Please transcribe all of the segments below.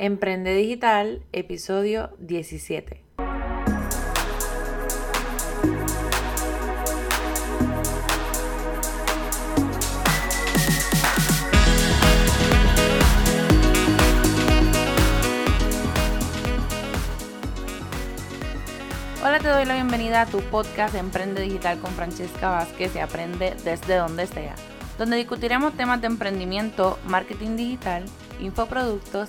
Emprende Digital, episodio 17. Hola, te doy la bienvenida a tu podcast Emprende Digital con Francesca Vázquez y aprende desde donde sea, donde discutiremos temas de emprendimiento, marketing digital, infoproductos,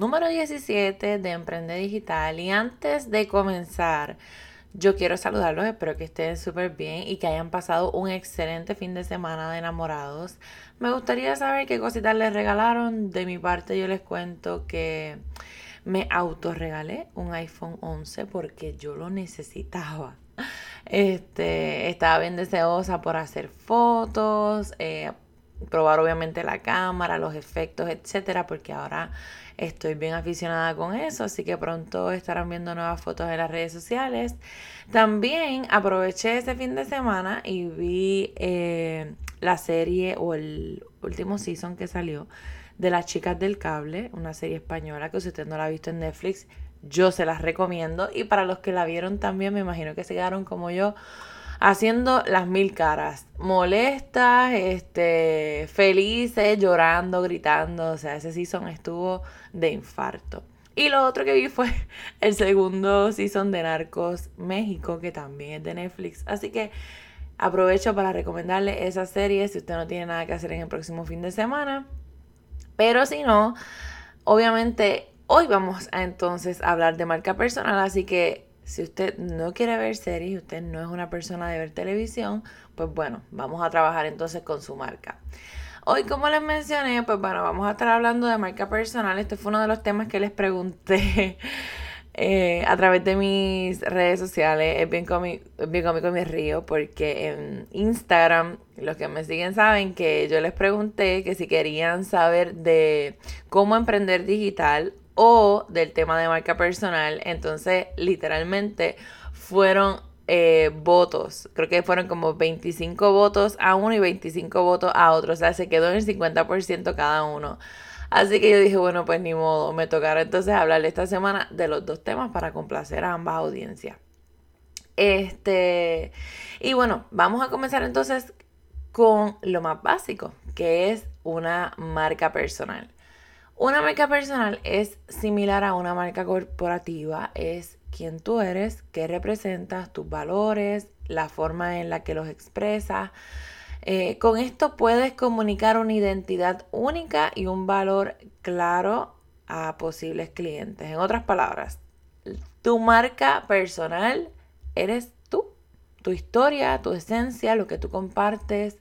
número 17 de Emprende Digital. Y antes de comenzar, yo quiero saludarlos, espero que estén súper bien y que hayan pasado un excelente fin de semana de enamorados. Me gustaría saber qué cositas les regalaron. De mi parte yo les cuento que me autorregalé un iPhone 11 porque yo lo necesitaba. Este, estaba bien deseosa por hacer fotos, eh, probar obviamente la cámara, los efectos, etcétera, porque ahora estoy bien aficionada con eso, así que pronto estarán viendo nuevas fotos en las redes sociales. También aproveché ese fin de semana y vi eh, la serie o el último season que salió de Las Chicas del Cable, una serie española que si usted no la ha visto en Netflix, yo se las recomiendo. Y para los que la vieron también, me imagino que se quedaron como yo haciendo las mil caras, molestas, este, felices, llorando, gritando, o sea, ese season estuvo de infarto. Y lo otro que vi fue el segundo season de Narcos México, que también es de Netflix. Así que aprovecho para recomendarle esa serie si usted no tiene nada que hacer en el próximo fin de semana. Pero si no, obviamente hoy vamos a entonces hablar de marca personal, así que si usted no quiere ver series, usted no es una persona de ver televisión, pues bueno, vamos a trabajar entonces con su marca. Hoy, como les mencioné, pues bueno, vamos a estar hablando de marca personal. Este fue uno de los temas que les pregunté eh, a través de mis redes sociales. Es bien, cómico, bien cómico y me río porque en Instagram, los que me siguen saben que yo les pregunté que si querían saber de cómo emprender digital o del tema de marca personal. Entonces, literalmente fueron eh, votos. Creo que fueron como 25 votos a uno y 25 votos a otro. O sea, se quedó en el 50% cada uno. Así que yo dije, bueno, pues ni modo, me tocará entonces hablarle esta semana de los dos temas para complacer a ambas audiencias. Este, y bueno, vamos a comenzar entonces con lo más básico, que es una marca personal. Una marca personal es similar a una marca corporativa, es quién tú eres, qué representas, tus valores, la forma en la que los expresas. Eh, con esto puedes comunicar una identidad única y un valor claro a posibles clientes. En otras palabras, tu marca personal eres tú, tu historia, tu esencia, lo que tú compartes,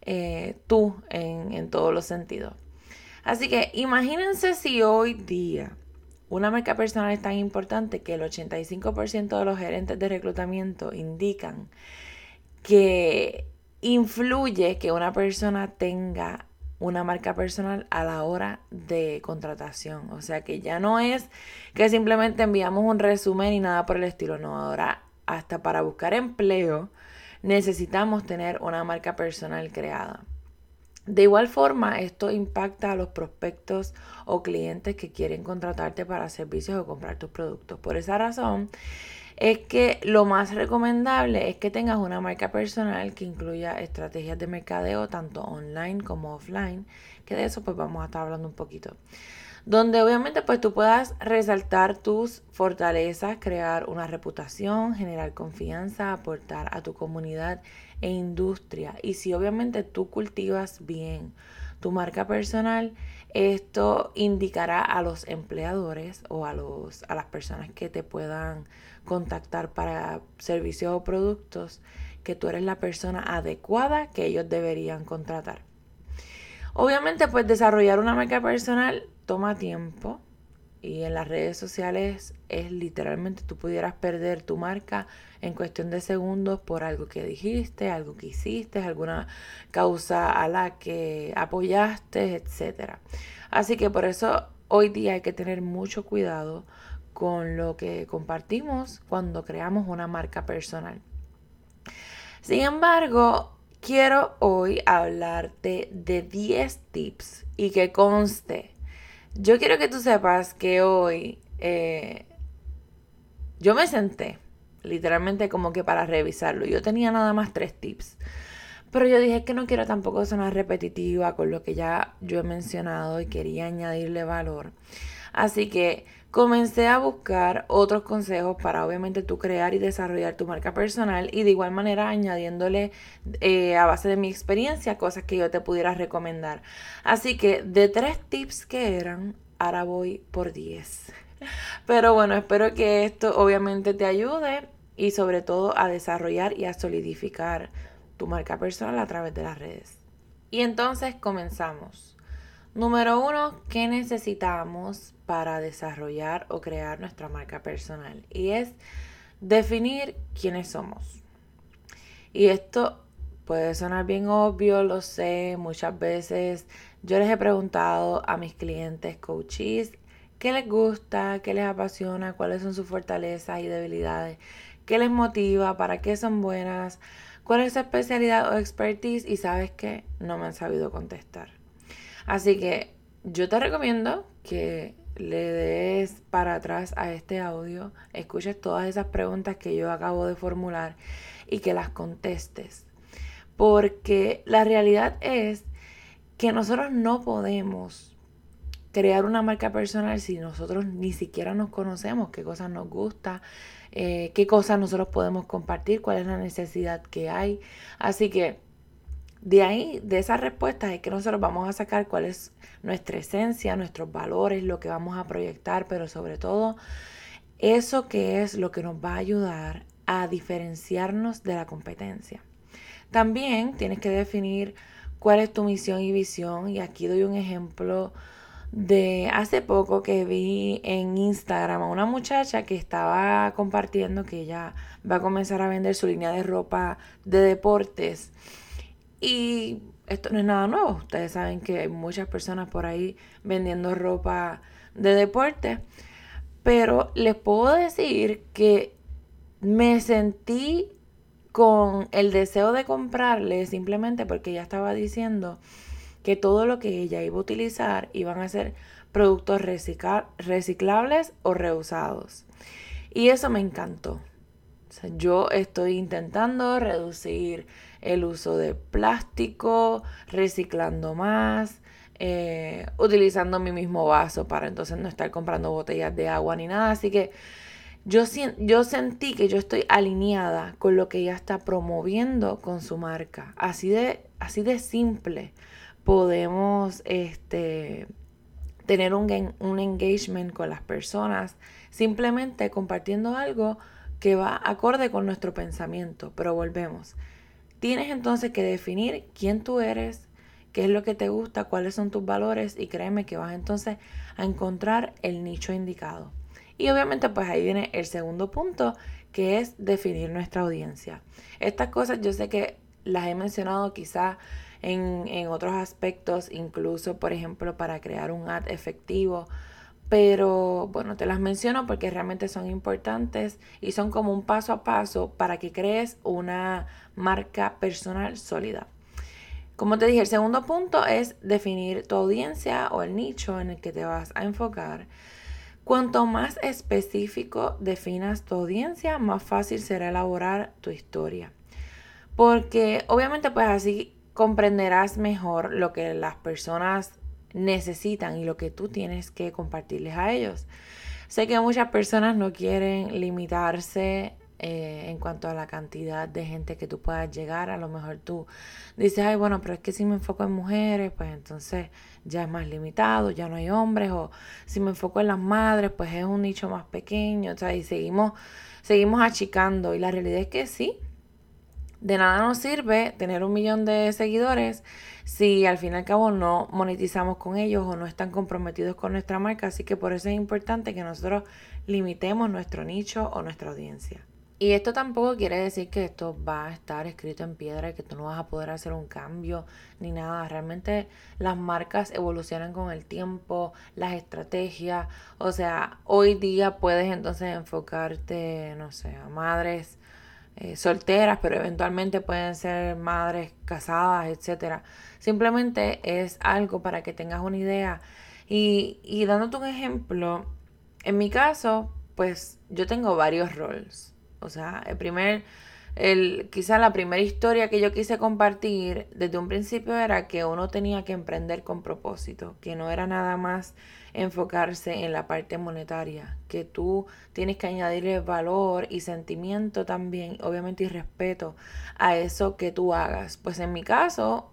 eh, tú en, en todos los sentidos. Así que imagínense si hoy día una marca personal es tan importante que el 85% de los gerentes de reclutamiento indican que influye que una persona tenga una marca personal a la hora de contratación. O sea que ya no es que simplemente enviamos un resumen y nada por el estilo. No, ahora hasta para buscar empleo necesitamos tener una marca personal creada. De igual forma, esto impacta a los prospectos o clientes que quieren contratarte para servicios o comprar tus productos. Por esa razón, es que lo más recomendable es que tengas una marca personal que incluya estrategias de mercadeo tanto online como offline, que de eso pues vamos a estar hablando un poquito. Donde obviamente pues tú puedas resaltar tus fortalezas, crear una reputación, generar confianza, aportar a tu comunidad e industria. Y si obviamente tú cultivas bien tu marca personal, esto indicará a los empleadores o a, los, a las personas que te puedan contactar para servicios o productos que tú eres la persona adecuada que ellos deberían contratar. Obviamente, pues desarrollar una marca personal toma tiempo y en las redes sociales es literalmente tú pudieras perder tu marca en cuestión de segundos por algo que dijiste, algo que hiciste, alguna causa a la que apoyaste, etc. Así que por eso hoy día hay que tener mucho cuidado con lo que compartimos cuando creamos una marca personal. Sin embargo, quiero hoy hablarte de 10 tips y que conste yo quiero que tú sepas que hoy eh, yo me senté literalmente como que para revisarlo. Yo tenía nada más tres tips. Pero yo dije que no quiero tampoco sonar repetitiva con lo que ya yo he mencionado y quería añadirle valor. Así que comencé a buscar otros consejos para obviamente tú crear y desarrollar tu marca personal y de igual manera añadiéndole eh, a base de mi experiencia cosas que yo te pudiera recomendar. Así que de tres tips que eran, ahora voy por 10. Pero bueno, espero que esto obviamente te ayude y sobre todo a desarrollar y a solidificar tu marca personal a través de las redes. Y entonces comenzamos. Número uno, ¿qué necesitamos para desarrollar o crear nuestra marca personal? Y es definir quiénes somos. Y esto puede sonar bien obvio, lo sé, muchas veces yo les he preguntado a mis clientes coaches qué les gusta, qué les apasiona, cuáles son sus fortalezas y debilidades, qué les motiva, para qué son buenas, cuál es su especialidad o expertise y sabes que no me han sabido contestar. Así que yo te recomiendo que le des para atrás a este audio, escuches todas esas preguntas que yo acabo de formular y que las contestes. Porque la realidad es que nosotros no podemos crear una marca personal si nosotros ni siquiera nos conocemos, qué cosas nos gusta, eh, qué cosas nosotros podemos compartir, cuál es la necesidad que hay. Así que de ahí, de esas respuestas, es que nosotros vamos a sacar cuál es nuestra esencia, nuestros valores, lo que vamos a proyectar, pero sobre todo eso que es lo que nos va a ayudar a diferenciarnos de la competencia. También tienes que definir cuál es tu misión y visión y aquí doy un ejemplo de hace poco que vi en Instagram a una muchacha que estaba compartiendo que ella va a comenzar a vender su línea de ropa de deportes y esto no es nada nuevo. Ustedes saben que hay muchas personas por ahí vendiendo ropa de deporte. Pero les puedo decir que me sentí con el deseo de comprarle simplemente porque ella estaba diciendo que todo lo que ella iba a utilizar iban a ser productos reciclables o reusados. Y eso me encantó. yo estoy intentando reducir el uso de plástico, reciclando más, eh, utilizando mi mismo vaso para entonces no estar comprando botellas de agua ni nada. Así que yo, yo sentí que yo estoy alineada con lo que ella está promoviendo con su marca. Así de, así de simple podemos este, tener un, un engagement con las personas simplemente compartiendo algo que va acorde con nuestro pensamiento. Pero volvemos. Tienes entonces que definir quién tú eres, qué es lo que te gusta, cuáles son tus valores y créeme que vas entonces a encontrar el nicho indicado. Y obviamente pues ahí viene el segundo punto que es definir nuestra audiencia. Estas cosas yo sé que las he mencionado quizá en, en otros aspectos, incluso por ejemplo para crear un ad efectivo pero bueno, te las menciono porque realmente son importantes y son como un paso a paso para que crees una marca personal sólida. Como te dije, el segundo punto es definir tu audiencia o el nicho en el que te vas a enfocar. Cuanto más específico definas tu audiencia, más fácil será elaborar tu historia. Porque obviamente pues así comprenderás mejor lo que las personas necesitan y lo que tú tienes que compartirles a ellos. Sé que muchas personas no quieren limitarse eh, en cuanto a la cantidad de gente que tú puedas llegar. A lo mejor tú dices, ay, bueno, pero es que si me enfoco en mujeres, pues entonces ya es más limitado, ya no hay hombres. O si me enfoco en las madres, pues es un nicho más pequeño. O sea, y seguimos, seguimos achicando. Y la realidad es que sí, de nada nos sirve tener un millón de seguidores si al fin y al cabo no monetizamos con ellos o no están comprometidos con nuestra marca. Así que por eso es importante que nosotros limitemos nuestro nicho o nuestra audiencia. Y esto tampoco quiere decir que esto va a estar escrito en piedra y que tú no vas a poder hacer un cambio ni nada. Realmente las marcas evolucionan con el tiempo, las estrategias. O sea, hoy día puedes entonces enfocarte, no sé, a madres eh, solteras, pero eventualmente pueden ser madres casadas, etcétera. Simplemente es algo para que tengas una idea. Y, y dándote un ejemplo, en mi caso, pues yo tengo varios roles. O sea, el primer, el, quizá la primera historia que yo quise compartir desde un principio era que uno tenía que emprender con propósito, que no era nada más enfocarse en la parte monetaria, que tú tienes que añadirle valor y sentimiento también, obviamente y respeto a eso que tú hagas. Pues en mi caso,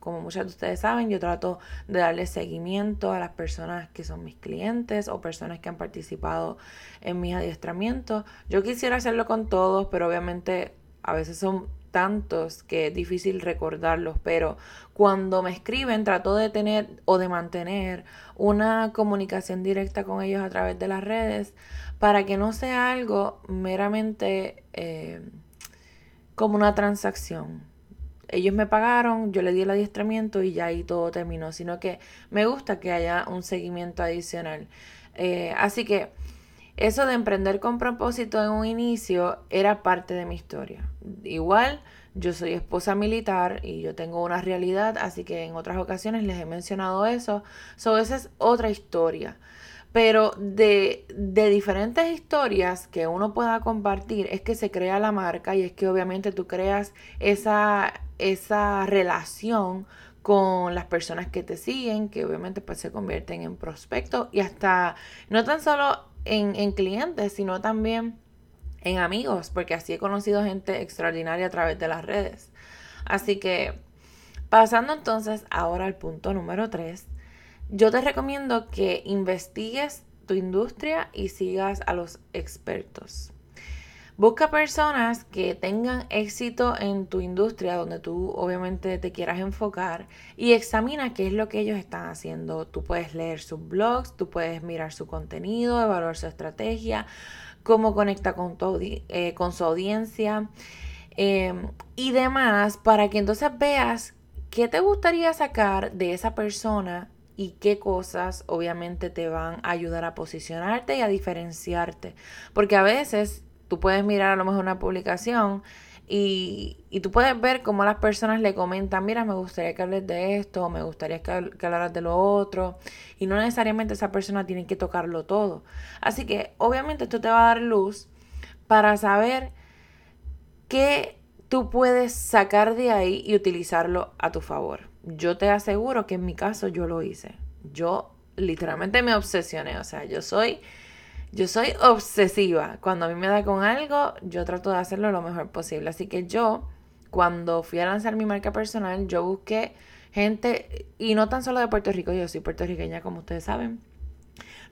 como muchos de ustedes saben, yo trato de darle seguimiento a las personas que son mis clientes o personas que han participado en mis adiestramientos. Yo quisiera hacerlo con todos, pero obviamente a veces son tantos que es difícil recordarlos, pero cuando me escriben trato de tener o de mantener una comunicación directa con ellos a través de las redes para que no sea algo meramente eh, como una transacción ellos me pagaron, yo le di el adiestramiento y ya ahí todo terminó, sino que me gusta que haya un seguimiento adicional. Eh, así que eso de emprender con propósito en un inicio era parte de mi historia. Igual, yo soy esposa militar y yo tengo una realidad, así que en otras ocasiones les he mencionado eso. So, esa es otra historia. Pero de, de, diferentes historias que uno pueda compartir es que se crea la marca y es que obviamente tú creas esa esa relación con las personas que te siguen, que obviamente pues se convierten en prospectos y hasta no tan solo en, en clientes, sino también en amigos, porque así he conocido gente extraordinaria a través de las redes. Así que, pasando entonces ahora al punto número 3, yo te recomiendo que investigues tu industria y sigas a los expertos. Busca personas que tengan éxito en tu industria donde tú obviamente te quieras enfocar y examina qué es lo que ellos están haciendo. Tú puedes leer sus blogs, tú puedes mirar su contenido, evaluar su estrategia, cómo conecta con, eh, con su audiencia em, y demás para que entonces veas qué te gustaría sacar de esa persona y qué cosas obviamente te van a ayudar a posicionarte y a diferenciarte. Porque a veces tú puedes mirar a lo mejor una publicación y, y, tú puedes ver cómo las personas le comentan, mira, me gustaría que hables de esto, me gustaría que, que hablaras de lo otro. Y no necesariamente esa persona tiene que tocarlo todo. Así que obviamente esto te va a dar luz para saber qué tú puedes sacar de ahí y utilizarlo a tu favor. Yo te aseguro que en mi caso yo lo hice. Yo literalmente me obsesioné. O sea, yo soy yo soy obsesiva. Cuando a mí me da con algo, yo trato de hacerlo lo mejor posible. Así que yo, cuando fui a lanzar mi marca personal, yo busqué gente, y no tan solo de Puerto Rico, yo soy puertorriqueña como ustedes saben.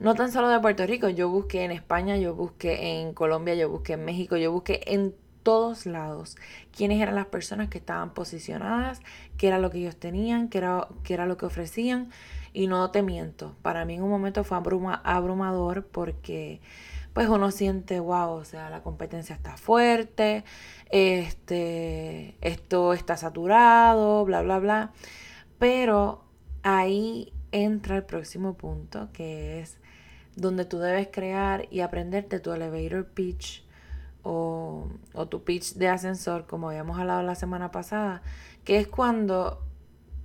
No tan solo de Puerto Rico, yo busqué en España, yo busqué en Colombia, yo busqué en México, yo busqué en todos lados quiénes eran las personas que estaban posicionadas, qué era lo que ellos tenían, qué era, qué era lo que ofrecían. Y no te miento, para mí en un momento fue abrumador porque pues uno siente, wow, o sea, la competencia está fuerte, este, esto está saturado, bla, bla, bla. Pero ahí entra el próximo punto, que es donde tú debes crear y aprenderte tu elevator pitch o, o tu pitch de ascensor, como habíamos hablado la semana pasada, que es cuando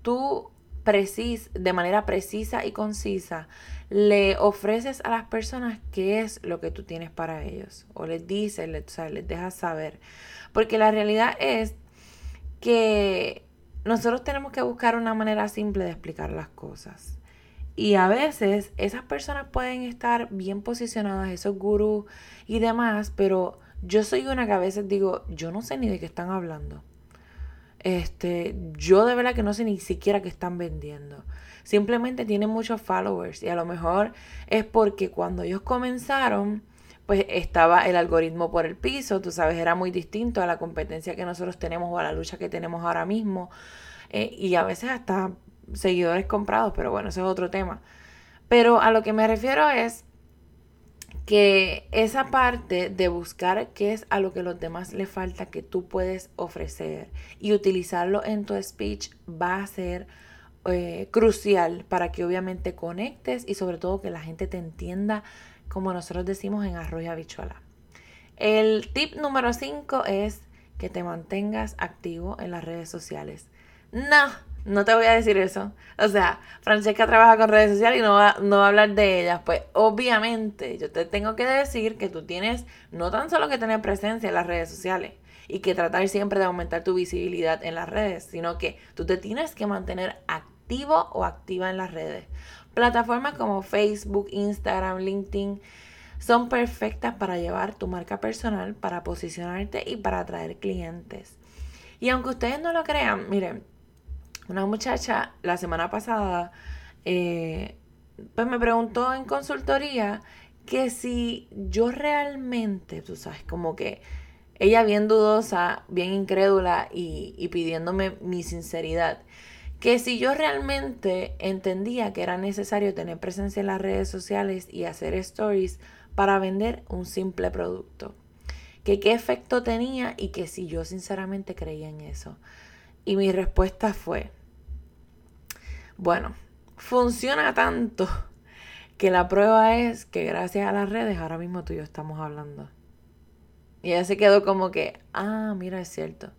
tú precis, de manera precisa y concisa, le ofreces a las personas qué es lo que tú tienes para ellos. O les dices, les, les dejas saber. Porque la realidad es que nosotros tenemos que buscar una manera simple de explicar las cosas. Y a veces esas personas pueden estar bien posicionadas, esos gurús y demás, pero yo soy una que a veces digo, yo no sé ni de qué están hablando. Este, yo de verdad que no sé ni siquiera qué están vendiendo. Simplemente tienen muchos followers y a lo mejor es porque cuando ellos comenzaron, pues estaba el algoritmo por el piso, tú sabes, era muy distinto a la competencia que nosotros tenemos o a la lucha que tenemos ahora mismo. Eh, y a veces hasta seguidores comprados, pero bueno, ese es otro tema. Pero a lo que me refiero es que esa parte de buscar qué es a lo que los demás le falta que tú puedes ofrecer y utilizarlo en tu speech va a ser eh, crucial para que obviamente conectes y sobre todo que la gente te entienda como nosotros decimos en arroz y habichuela. El tip número 5 es que te mantengas activo en las redes sociales. No, no te voy a decir eso. O sea, Francesca trabaja con redes sociales y no va, no va a hablar de ellas. Pues obviamente yo te tengo que decir que tú tienes no tan solo que tener presencia en las redes sociales y que tratar siempre de aumentar tu visibilidad en las redes, sino que tú te tienes que mantener activo o activa en las redes. Plataformas como Facebook, Instagram, LinkedIn son perfectas para llevar tu marca personal, para posicionarte y para atraer clientes. Y aunque ustedes no lo crean, miren, una muchacha la semana pasada eh, pues me preguntó en consultoría que si yo realmente, tú sabes, como que ella bien dudosa, bien incrédula y, y pidiéndome mi sinceridad, que si yo realmente entendía que era necesario tener presencia en las redes sociales y hacer stories para vender un simple producto, que qué efecto tenía y que si yo sinceramente creía en eso. Y mi respuesta fue, bueno, funciona tanto que la prueba es que gracias a las redes ahora mismo tú y yo estamos hablando. Y ella se quedó como que, ah, mira, es cierto.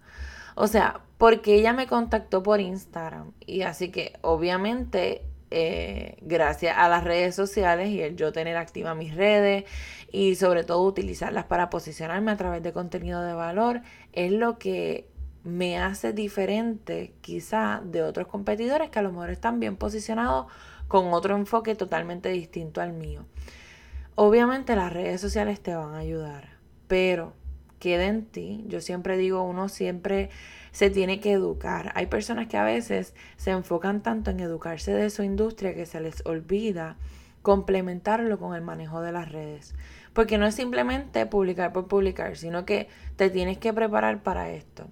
O sea, porque ella me contactó por Instagram. Y así que obviamente, eh, gracias a las redes sociales y el yo tener activa mis redes y sobre todo utilizarlas para posicionarme a través de contenido de valor, es lo que me hace diferente quizá de otros competidores que a lo mejor están bien posicionados con otro enfoque totalmente distinto al mío. Obviamente las redes sociales te van a ayudar, pero queda en ti. Yo siempre digo, uno siempre se tiene que educar. Hay personas que a veces se enfocan tanto en educarse de su industria que se les olvida complementarlo con el manejo de las redes. Porque no es simplemente publicar por publicar, sino que te tienes que preparar para esto.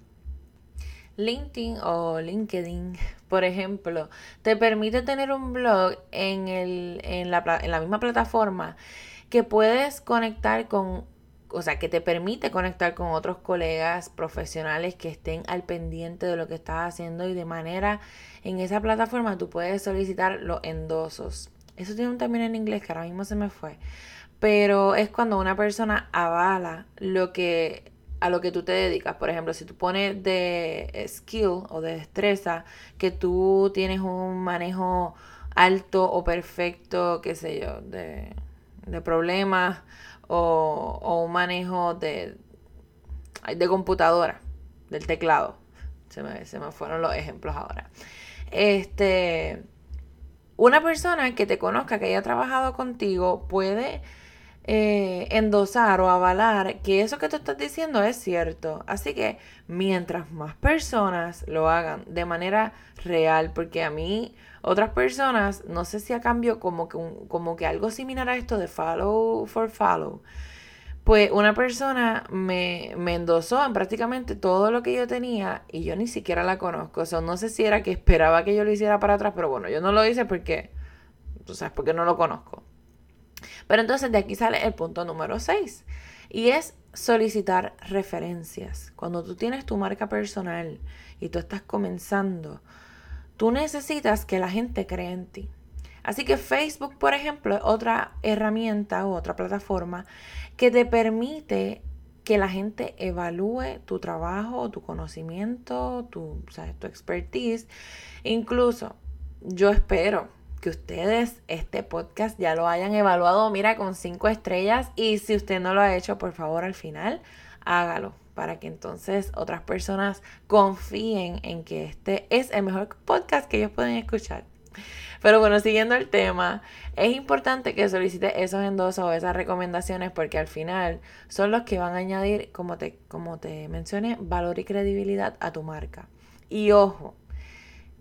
LinkedIn o LinkedIn, por ejemplo, te permite tener un blog en, el, en, la, en la misma plataforma que puedes conectar con, o sea, que te permite conectar con otros colegas profesionales que estén al pendiente de lo que estás haciendo y de manera en esa plataforma tú puedes solicitar los endosos. Eso tiene un término en inglés que ahora mismo se me fue, pero es cuando una persona avala lo que a lo que tú te dedicas. Por ejemplo, si tú pones de skill o de destreza que tú tienes un manejo alto o perfecto, qué sé yo, de, problemas o, un manejo de, de computadora, del teclado. Se me, se me fueron los ejemplos ahora. Este, una persona que te conozca, que haya trabajado contigo, puede eh, endosar o avalar que eso que tú estás diciendo es cierto. Así que mientras más personas lo hagan de manera real, porque a mí otras personas, no sé si a cambio como que, como que algo similar a esto de follow for follow, pues una persona me, endosó en prácticamente todo lo que yo tenía y yo ni siquiera la conozco. O sea, no sé si era que esperaba que yo lo hiciera para atrás, pero bueno, yo no lo hice porque, tú sabes, porque no lo conozco. Pero entonces de aquí sale el punto número 6 y es solicitar referencias. Cuando tú tienes tu marca personal y tú estás comenzando, tú necesitas que la gente cree en ti. Así que Facebook, por ejemplo, es otra herramienta o otra plataforma que te permite que la gente evalúe tu trabajo, tu conocimiento, tu, tu expertise. Incluso yo espero que ustedes este podcast ya lo hayan evaluado, mira, con cinco estrellas. Y si usted no lo ha hecho, por favor, al final, hágalo para que entonces otras personas confíen en que este es el mejor podcast que ellos pueden escuchar. Pero bueno, siguiendo el tema, es importante que solicite esos endosos o esas recomendaciones porque al final son los que van a añadir, como te, como te mencioné, valor y credibilidad a tu marca. Y ojo,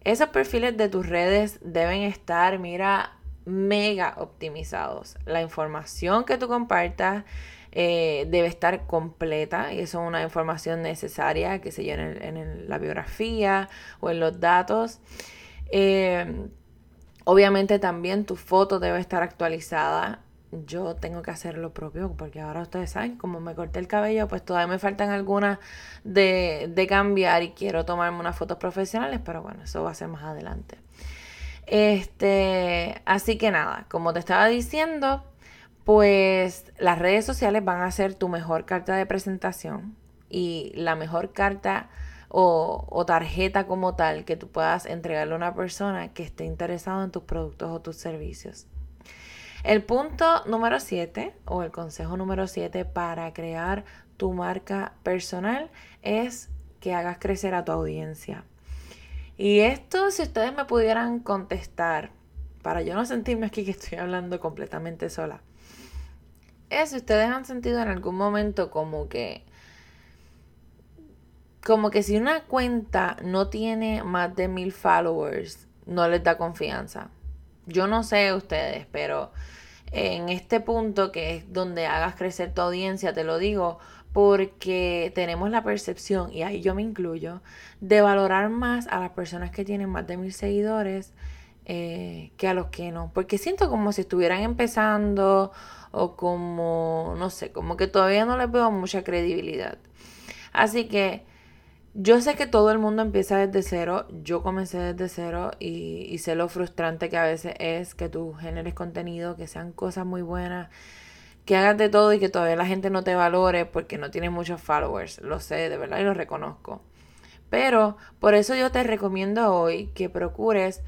esos perfiles de tus redes deben estar, mira, mega optimizados. La información que tú compartas eh, debe estar completa y eso es una información necesaria que se llene en, la biografía o en los datos. Eh, obviamente también tu foto debe estar actualizada. Yo tengo que hacer lo propio porque ahora ustedes saben, como me corté el cabello, pues todavía me faltan algunas de, de cambiar y quiero tomarme unas fotos profesionales, pero bueno, eso va a ser más adelante. Este, así que nada, como te estaba diciendo, pues las redes sociales van a ser tu mejor carta de presentación y la mejor carta o, tarjeta como tal que tú puedas entregarle a una persona que esté interesado en tus productos o tus servicios. El punto número 7 o el consejo número 7 para crear tu marca personal es que hagas crecer a tu audiencia. Y esto, si ustedes me pudieran contestar, para yo no sentirme aquí que estoy hablando completamente sola, es si ustedes han sentido en algún momento como que como que si una cuenta no tiene más de mil followers, no les da confianza. Yo no sé ustedes, pero en este punto que es donde hagas crecer tu audiencia, te lo digo, porque tenemos la percepción, y ahí yo me incluyo, de valorar más a las personas que tienen más de mil seguidores eh, que a los que no. Porque siento como si estuvieran empezando o como, no sé, como que todavía no les veo mucha credibilidad. Así que yo sé que todo el mundo empieza desde cero, yo comencé desde cero y, sé lo frustrante que a veces es que tú generes contenido, que sean cosas muy buenas, que hagas de todo y que todavía la gente no te valore porque no tienes muchos followers, lo sé de verdad y lo reconozco. Pero por eso yo te recomiendo hoy que procures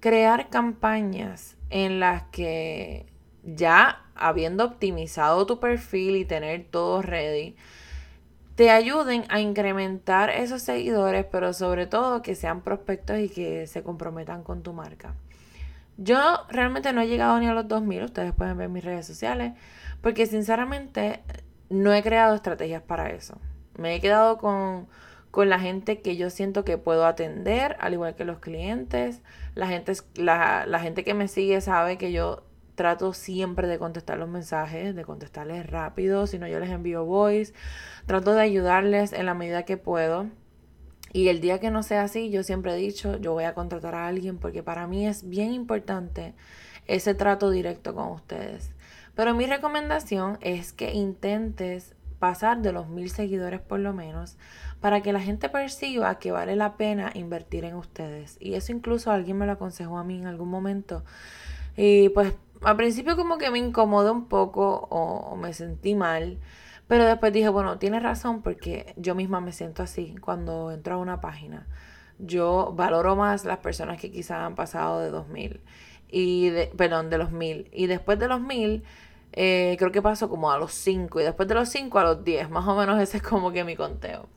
crear campañas en las que ya habiendo optimizado tu perfil y tener todo ready, te ayuden a incrementar esos seguidores, pero sobre todo que sean prospectos y que se comprometan con tu marca. Yo realmente no he llegado ni a los 2000, ustedes pueden ver mis redes sociales, porque sinceramente no he creado estrategias para eso. Me he quedado con, con la gente que yo siento que puedo atender, al igual que los clientes. La gente, la, la gente que me sigue sabe que yo trato siempre de contestar los mensajes, de contestarles rápido, si no yo les envío voice, trato de ayudarles en la medida que puedo. Y el día que no sea así, yo siempre he dicho, yo voy a contratar a alguien porque para mí es bien importante ese trato directo con ustedes. Pero mi recomendación es que intentes pasar de los mil seguidores por lo menos para que la gente perciba que vale la pena invertir en ustedes. Y eso incluso alguien me lo aconsejó a mí en algún momento. Y pues al principio como que me incomodó un poco o, me sentí mal, pero después dije, bueno, tienes razón porque yo misma me siento así cuando entro a una página. Yo valoro más las personas que quizás han pasado de 2000 y de, perdón, de los 1000 y después de los 1000 eh, creo que paso como a los 5 y después de los 5 a los 10, más o menos ese es como que mi conteo.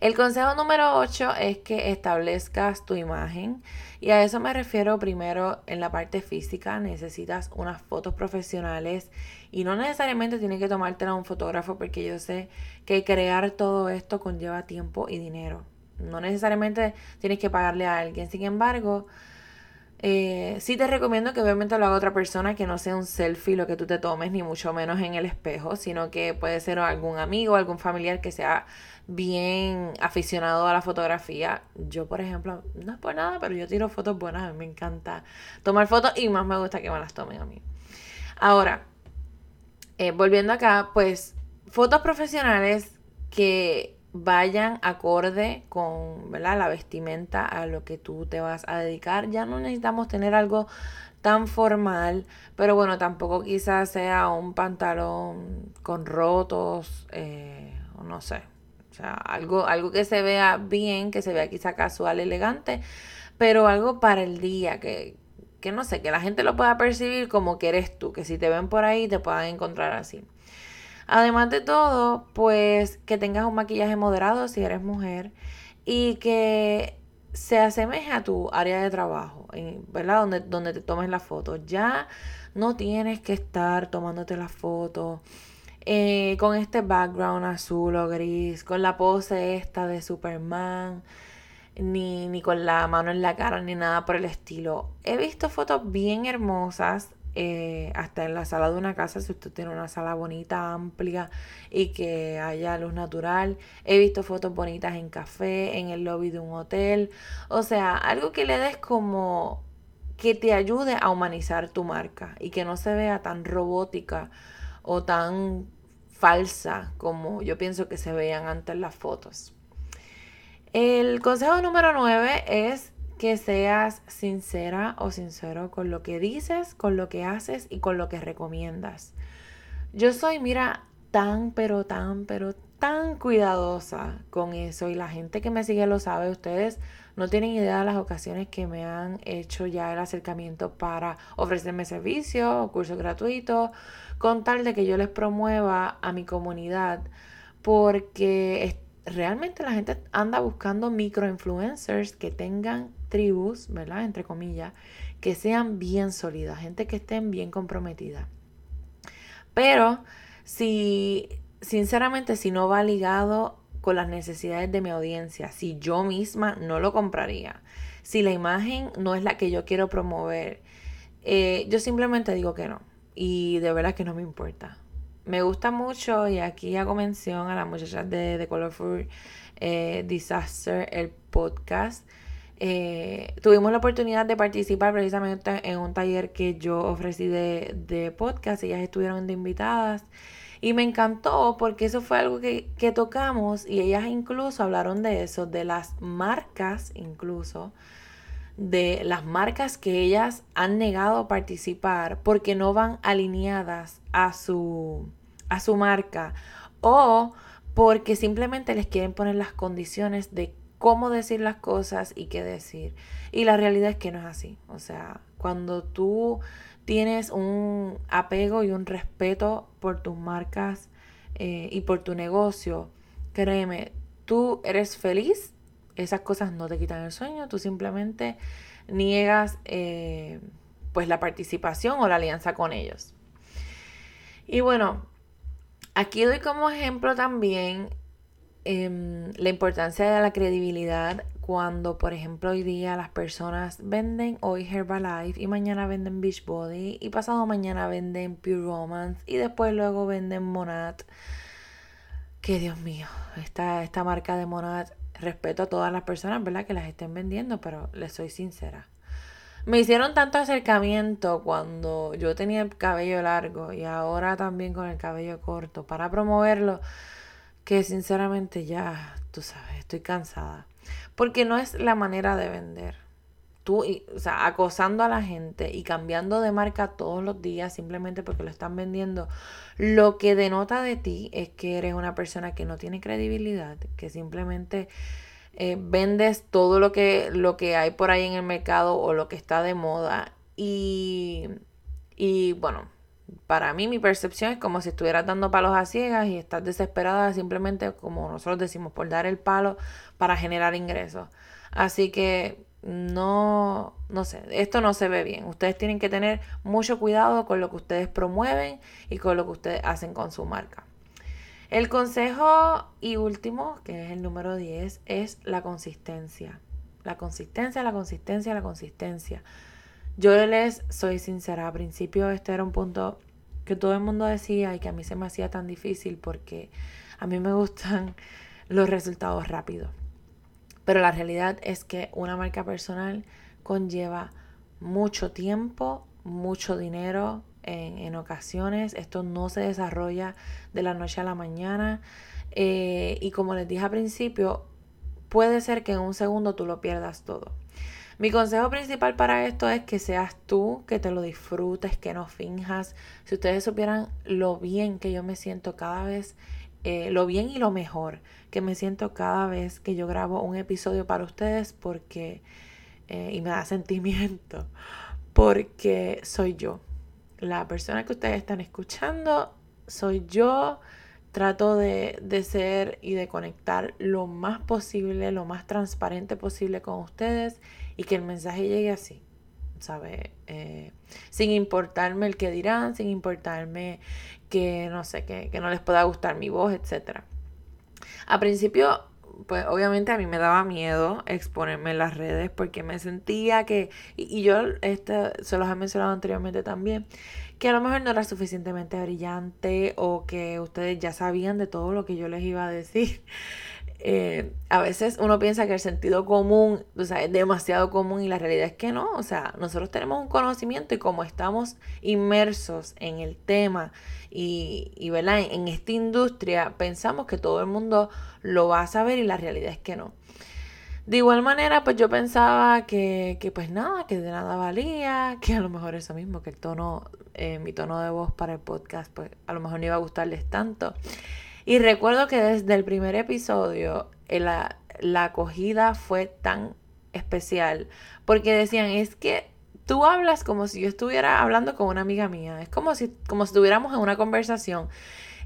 El consejo número 8 es que establezcas tu imagen y a eso me refiero primero en la parte física, necesitas unas fotos profesionales y no necesariamente tienes que tomártela a un fotógrafo porque yo sé que crear todo esto conlleva tiempo y dinero. No necesariamente tienes que pagarle a alguien, sin embargo, eh, sí te recomiendo que obviamente lo haga otra persona, que no sea un selfie lo que tú te tomes, ni mucho menos en el espejo, sino que puede ser algún amigo, algún familiar que sea bien aficionado a la fotografía. Yo, por ejemplo, no es por nada, pero yo tiro fotos buenas, a mí me encanta tomar fotos y más me gusta que me las tomen a mí. Ahora, eh, volviendo acá, pues fotos profesionales que vayan acorde con la vestimenta a lo que tú te vas a dedicar. Ya no necesitamos tener algo tan formal, pero bueno, tampoco quizás sea un pantalón con rotos, eh, no sé, o sea, algo, algo que se vea bien, que se vea quizá casual, elegante, pero algo para el día, que, que no sé, que la gente lo pueda percibir como que eres tú, que si te ven por ahí te puedan encontrar así. Además de todo, pues que tengas un maquillaje moderado si eres mujer y que se asemeje a tu área de trabajo, ¿verdad? Donde, donde te tomes la foto. Ya no tienes que estar tomándote la foto eh, con este background azul o gris, con la pose esta de Superman, ni, ni con la mano en la cara, ni nada por el estilo. He visto fotos bien hermosas eh, hasta en la sala de una casa, si usted tiene una sala bonita, amplia y que haya luz natural. He visto fotos bonitas en café, en el lobby de un hotel. O sea, algo que le des como que te ayude a humanizar tu marca y que no se vea tan robótica o tan falsa como yo pienso que se veían antes las fotos. El consejo número 9 es que seas sincera o sincero con lo que dices, con lo que haces y con lo que recomiendas. Yo soy, mira, tan, pero tan, pero tan cuidadosa con eso y la gente que me sigue lo sabe. Ustedes no tienen idea de las ocasiones que me han hecho ya el acercamiento para ofrecerme servicios o cursos gratuitos, con tal de que yo les promueva a mi comunidad, porque realmente la gente anda buscando microinfluencers que tengan tribus, ¿verdad? Entre comillas, que sean bien sólidas, gente que estén bien comprometida. Pero si, sinceramente, si no va ligado con las necesidades de mi audiencia, si yo misma no lo compraría, si la imagen no es la que yo quiero promover, eh, yo simplemente digo que no. Y de verdad que no me importa. Me gusta mucho, y aquí hago mención a las muchachas de, de Colorful eh, Disaster, el podcast. Eh, tuvimos la oportunidad de participar precisamente en un taller que yo ofrecí de, de podcast. Ellas estuvieron de invitadas. Y me encantó porque eso fue algo que, tocamos y ellas incluso hablaron de eso, de las marcas incluso, de las marcas que ellas han negado participar porque no van alineadas a su, a su marca o porque simplemente les quieren poner las condiciones de cómo decir las cosas y qué decir. Y la realidad es que no es así. O sea, cuando tú tienes un apego y un respeto por tus marcas eh, y por tu negocio, créeme, tú eres feliz, esas cosas no te quitan el sueño, tú simplemente niegas eh, pues la participación o la alianza con ellos. Y bueno, aquí doy como ejemplo también em, la importancia de la credibilidad cuando, por ejemplo, hoy día las personas venden hoy Herbalife y mañana venden Beachbody y pasado mañana venden Pure Romance y después luego venden Monat. Que Dios mío, esta, esta marca de Monat, respeto a todas las personas, ¿verdad? Que las estén vendiendo, pero les soy sincera. Me hicieron tanto acercamiento cuando yo tenía el cabello largo y ahora también con el cabello corto para promoverlo que sinceramente ya, tú sabes, estoy cansada. Porque no es la manera de vender. Tú, o sea, acosando a la gente y cambiando de marca todos los días simplemente porque lo están vendiendo, lo que denota de ti es que eres una persona que no tiene credibilidad, que simplemente eh, vendes todo lo que, lo que hay por ahí en el mercado o lo que está de moda. Y, y bueno, para mí mi percepción es como si estuvieras dando palos a ciegas y estás desesperada simplemente, como nosotros decimos, por dar el palo para generar ingresos. Así que no, no sé, esto no se ve bien. Ustedes tienen que tener mucho cuidado con lo que ustedes promueven y con lo que ustedes hacen con su marca. El consejo y último, que es el número 10, es la consistencia. La consistencia, la consistencia, la consistencia. Yo les soy sincera, al principio este era un punto que todo el mundo decía y que a mí se me hacía tan difícil porque a mí me gustan los resultados rápidos. Pero la realidad es que una marca personal conlleva mucho tiempo, mucho dinero en, ocasiones. Esto no se desarrolla de la noche a la mañana. Eh, y como les dije al principio, puede ser que en un segundo tú lo pierdas todo. Mi consejo principal para esto es que seas tú, que te lo disfrutes, que no finjas. Si ustedes supieran lo bien que yo me siento cada vez, eh, lo bien y lo mejor que me siento cada vez que yo grabo un episodio para ustedes, porque, eh, y me da sentimiento, porque soy yo. La persona que ustedes están escuchando soy yo trato de, de, ser y de conectar lo más posible, lo más transparente posible con ustedes y que el mensaje llegue así, ¿sabes? Eh, sin importarme el que dirán, sin importarme que no sé, que, que no les pueda gustar mi voz, etc. A principio, pues obviamente a mí me daba miedo exponerme en las redes porque me sentía que, y, yo este, se los he mencionado anteriormente también, que a lo mejor no era suficientemente brillante o que ustedes ya sabían de todo lo que yo les iba a decir. Eh, a veces uno piensa que el sentido común o sea, es demasiado común y la realidad es que no. O sea, nosotros tenemos un conocimiento y como estamos inmersos en el tema y, y ¿verdad? En, en esta industria, pensamos que todo el mundo lo va a saber y la realidad es que no. De igual manera, pues yo pensaba que, que, pues nada, que de nada valía, que a lo mejor eso mismo, que el tono, eh, mi tono de voz para el podcast, pues a lo mejor no iba a gustarles tanto. Y recuerdo que desde el primer episodio eh, la, la acogida fue tan especial, porque decían, es que tú hablas como si yo estuviera hablando con una amiga mía, es como si, como si estuviéramos en una conversación.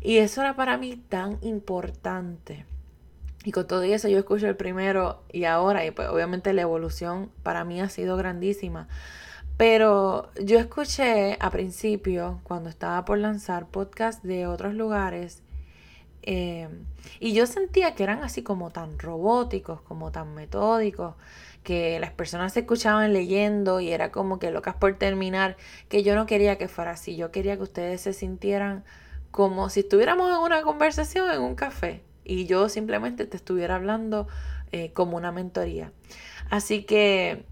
Y eso era para mí tan importante. Y con todo eso yo escucho el primero y ahora, y pues obviamente la evolución para mí ha sido grandísima. Pero yo escuché a principio, cuando estaba por lanzar podcast de otros lugares, eh, y yo sentía que eran así como tan robóticos, como tan metódicos, que las personas se escuchaban leyendo y era como que locas por terminar, que yo no quería que fuera así, yo quería que ustedes se sintieran como si estuviéramos en una conversación en un café y yo simplemente te estuviera hablando eh, como una mentoría. Así que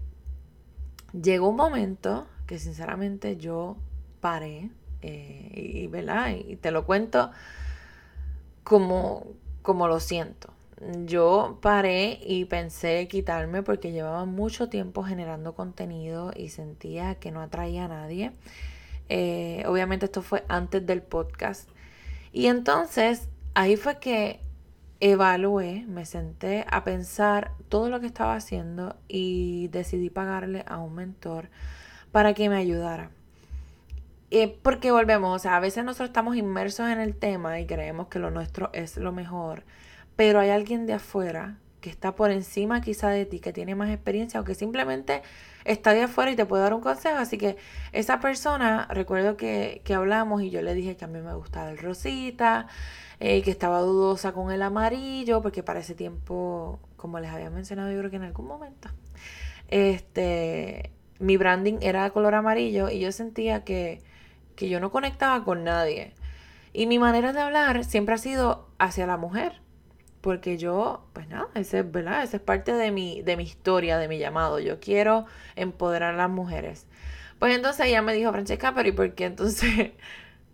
llegó un momento que sinceramente yo paré eh, y, y te lo cuento como, como lo siento. Yo paré y pensé quitarme porque llevaba mucho tiempo generando contenido y sentía que no atraía a nadie. Eh, obviamente esto fue antes del podcast. Y entonces ahí fue que evalué, me senté a pensar todo lo que estaba haciendo y decidí pagarle a un mentor para que me ayudara. Eh, porque volvemos, o sea, a veces nosotros estamos inmersos en el tema y creemos que lo nuestro es lo mejor, pero hay alguien de afuera que está por encima quizá de ti, que tiene más experiencia o que simplemente está de afuera y te puede dar un consejo. Así que esa persona, recuerdo que, que hablamos y yo le dije que a mí me gustaba el rosita, eh, que estaba dudosa con el amarillo, porque para ese tiempo, como les había mencionado, yo creo que en algún momento, este, mi branding era de color amarillo y yo sentía que, que yo no conectaba con nadie. Y mi manera de hablar siempre ha sido hacia la mujer. Porque yo, pues nada, ese es, ¿verdad? Esa es parte de mi, de mi historia, de mi llamado. Yo quiero empoderar a las mujeres. Pues entonces ella me dijo, Francesca, pero ¿y por qué entonces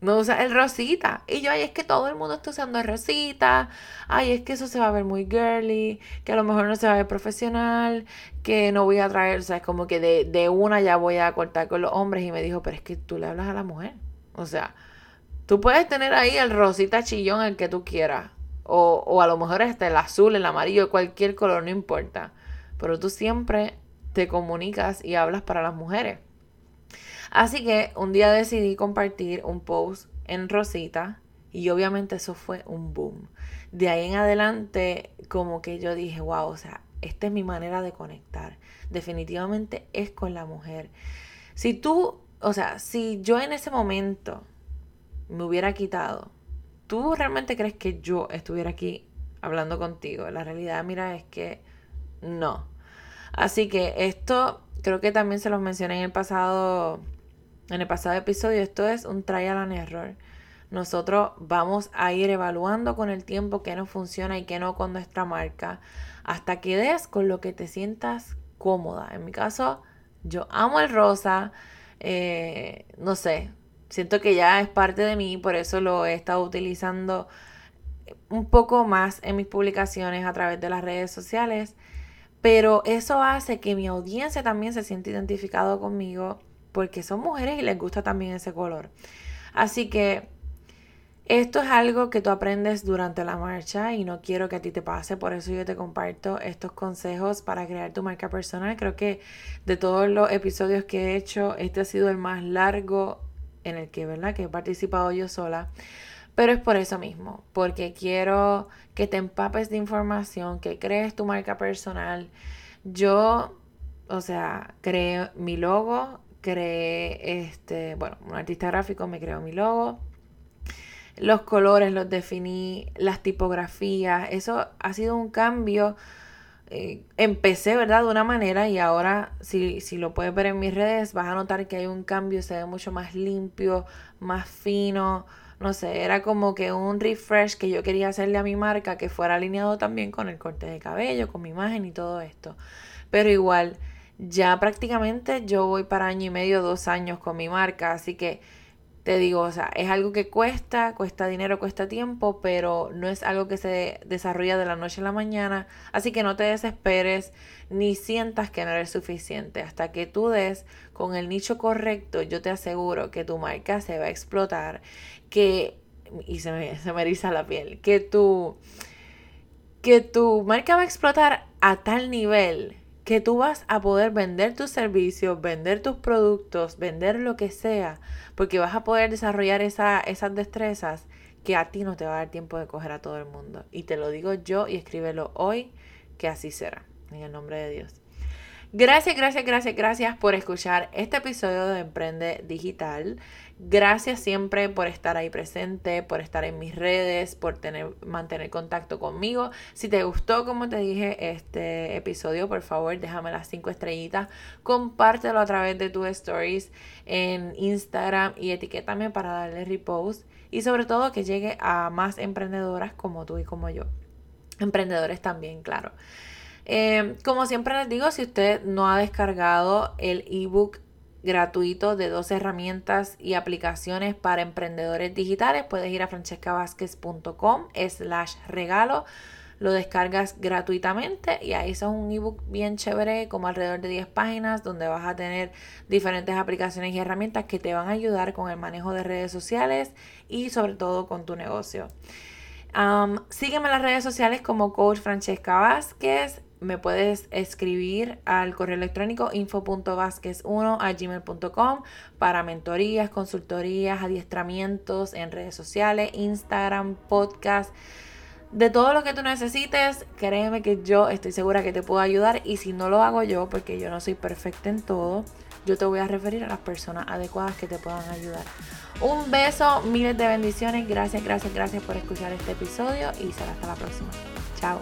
no usa el rosita. Y yo, ay, es que todo el mundo está usando el rosita. Ay, es que eso se va a ver muy girly. Que a lo mejor no se va a ver profesional. Que no voy a traer, o sea, es como que de, de una ya voy a cortar con los hombres. Y me dijo, pero es que tú le hablas a la mujer. O sea, tú puedes tener ahí el rosita chillón, el que tú quieras. O, o a lo mejor este, el azul, el amarillo, cualquier color, no importa. Pero tú siempre te comunicas y hablas para las mujeres. Así que un día decidí compartir un post en Rosita y obviamente eso fue un boom. De ahí en adelante como que yo dije, wow, o sea, esta es mi manera de conectar. Definitivamente es con la mujer. Si tú, o sea, si yo en ese momento me hubiera quitado, ¿tú realmente crees que yo estuviera aquí hablando contigo? La realidad, mira, es que no. Así que esto creo que también se los mencioné en el pasado en el pasado episodio, esto es un trial and error. Nosotros vamos a ir evaluando con el tiempo qué nos funciona y qué no con nuestra marca, hasta que des con lo que te sientas cómoda. En mi caso, yo amo el rosa, eh, no sé, siento que ya es parte de mí, por eso lo he estado utilizando un poco más en mis publicaciones a través de las redes sociales, pero eso hace que mi audiencia también se sienta identificado conmigo porque son mujeres y les gusta también ese color. Así que esto es algo que tú aprendes durante la marcha y no quiero que a ti te pase, por eso yo te comparto estos consejos para crear tu marca personal. Creo que de todos los episodios que he hecho, este ha sido el más largo en el que, ¿verdad? Que he participado yo sola. Pero es por eso mismo, porque quiero que te empapes de información, que crees tu marca personal. Yo, o sea, creé mi logo, creé, este, bueno, un artista gráfico me creó mi logo. los colores los definí, las tipografías, eso ha sido un cambio. Eh, empecé, ¿verdad? De una manera y ahora, si, si lo puedes ver en mis redes, vas a notar que hay un cambio, se ve mucho más limpio, más fino, no sé, era como que un refresh que yo quería hacerle a mi marca que fuera alineado también con el corte de cabello, con mi imagen y todo esto. Pero igual, ya prácticamente yo voy para año y medio, dos años con mi marca, así que te digo, o sea, es algo que cuesta, cuesta dinero, cuesta tiempo, pero no es algo que se desarrolla de la noche a la mañana. Así que no te desesperes ni sientas que no eres suficiente. Hasta que tú des con el nicho correcto, yo te aseguro que tu marca se va a explotar, que, y se me, se me eriza la piel, que tu, que tu marca va a explotar a tal nivel que tú vas a poder vender tus servicios, vender tus productos, vender lo que sea, porque vas a poder desarrollar esa, esas destrezas que a ti no te va a dar tiempo de coger a todo el mundo. Y te lo digo yo y escríbelo hoy, que así será, en el nombre de Dios. Gracias, gracias, gracias, gracias por escuchar este episodio de Emprende Digital. Gracias siempre por estar ahí presente, por estar en mis redes, por tener, mantener contacto conmigo. Si te gustó, como te dije, este episodio, por favor, déjame las cinco estrellitas. Compártelo a través de tus stories en Instagram y etiquétame para darle repost. Y sobre todo que llegue a más emprendedoras como tú y como yo. Emprendedores también, claro. Eh, como siempre les digo, si usted no ha descargado el ebook gratuito de dos herramientas y aplicaciones para emprendedores digitales. Puedes ir a francescavázquez.com slash regalo. Lo descargas gratuitamente y ahí es un ebook bien chévere, como alrededor de 10 páginas, donde vas a tener diferentes aplicaciones y herramientas que te van a ayudar con el manejo de redes sociales y sobre todo con tu negocio. sígueme en las redes sociales como Coach Francesca Vázquez me puedes escribir al correo electrónico info.vasquez1 a gmail.com para mentorías, consultorías, adiestramientos en redes sociales, Instagram, podcast. De todo lo que tú necesites, créeme que yo estoy segura que te puedo ayudar y si no lo hago yo, porque yo no soy perfecta en todo, yo te voy a referir a las personas adecuadas que te puedan ayudar. Un beso, miles de bendiciones, gracias, gracias, gracias por escuchar este episodio y será hasta la próxima. Chao.